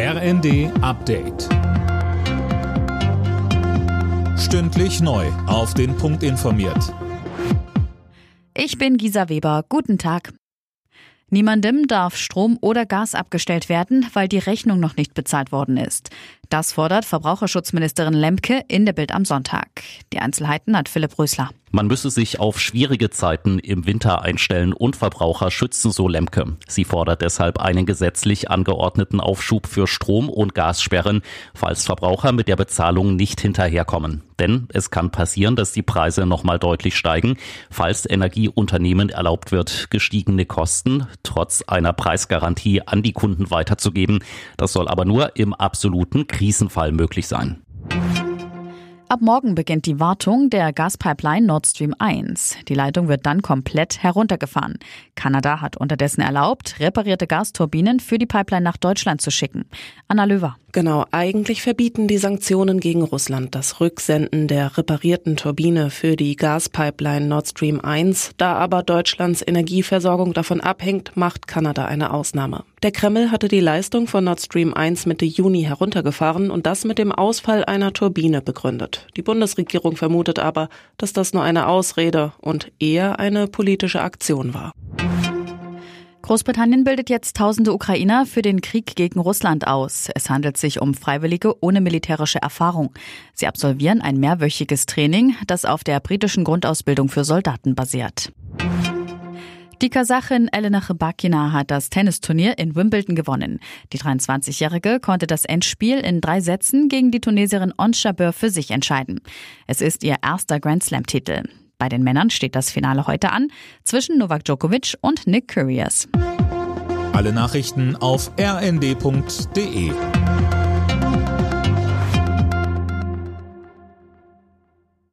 RND Update. Stündlich neu. Auf den Punkt informiert. Ich bin Gisa Weber. Guten Tag. Niemandem darf Strom oder Gas abgestellt werden, weil die Rechnung noch nicht bezahlt worden ist. Das fordert Verbraucherschutzministerin Lemke in der Bild am Sonntag. Die Einzelheiten hat Philipp Rösler. Man müsse sich auf schwierige Zeiten im Winter einstellen und Verbraucher schützen, so Lemke. Sie fordert deshalb einen gesetzlich angeordneten Aufschub für Strom- und Gassperren, falls Verbraucher mit der Bezahlung nicht hinterherkommen. Denn es kann passieren, dass die Preise nochmal deutlich steigen, falls Energieunternehmen erlaubt wird, gestiegene Kosten trotz einer Preisgarantie an die Kunden weiterzugeben. Das soll aber nur im absoluten Krisenfall möglich sein. Ab morgen beginnt die Wartung der Gaspipeline Nord Stream 1. Die Leitung wird dann komplett heruntergefahren. Kanada hat unterdessen erlaubt, reparierte Gasturbinen für die Pipeline nach Deutschland zu schicken. Anna Löwer. Genau, eigentlich verbieten die Sanktionen gegen Russland das Rücksenden der reparierten Turbine für die Gaspipeline Nord Stream 1. Da aber Deutschlands Energieversorgung davon abhängt, macht Kanada eine Ausnahme. Der Kreml hatte die Leistung von Nord Stream 1 Mitte Juni heruntergefahren und das mit dem Ausfall einer Turbine begründet. Die Bundesregierung vermutet aber, dass das nur eine Ausrede und eher eine politische Aktion war. Großbritannien bildet jetzt tausende Ukrainer für den Krieg gegen Russland aus. Es handelt sich um Freiwillige ohne militärische Erfahrung. Sie absolvieren ein mehrwöchiges Training, das auf der britischen Grundausbildung für Soldaten basiert. Die Kasachin Elena Rybakina hat das Tennisturnier in Wimbledon gewonnen. Die 23-Jährige konnte das Endspiel in drei Sätzen gegen die Tunesierin Ons Jabeur für sich entscheiden. Es ist ihr erster Grand Slam-Titel. Bei den Männern steht das Finale heute an zwischen Novak Djokovic und Nick Kyrgios. Alle Nachrichten auf rnd.de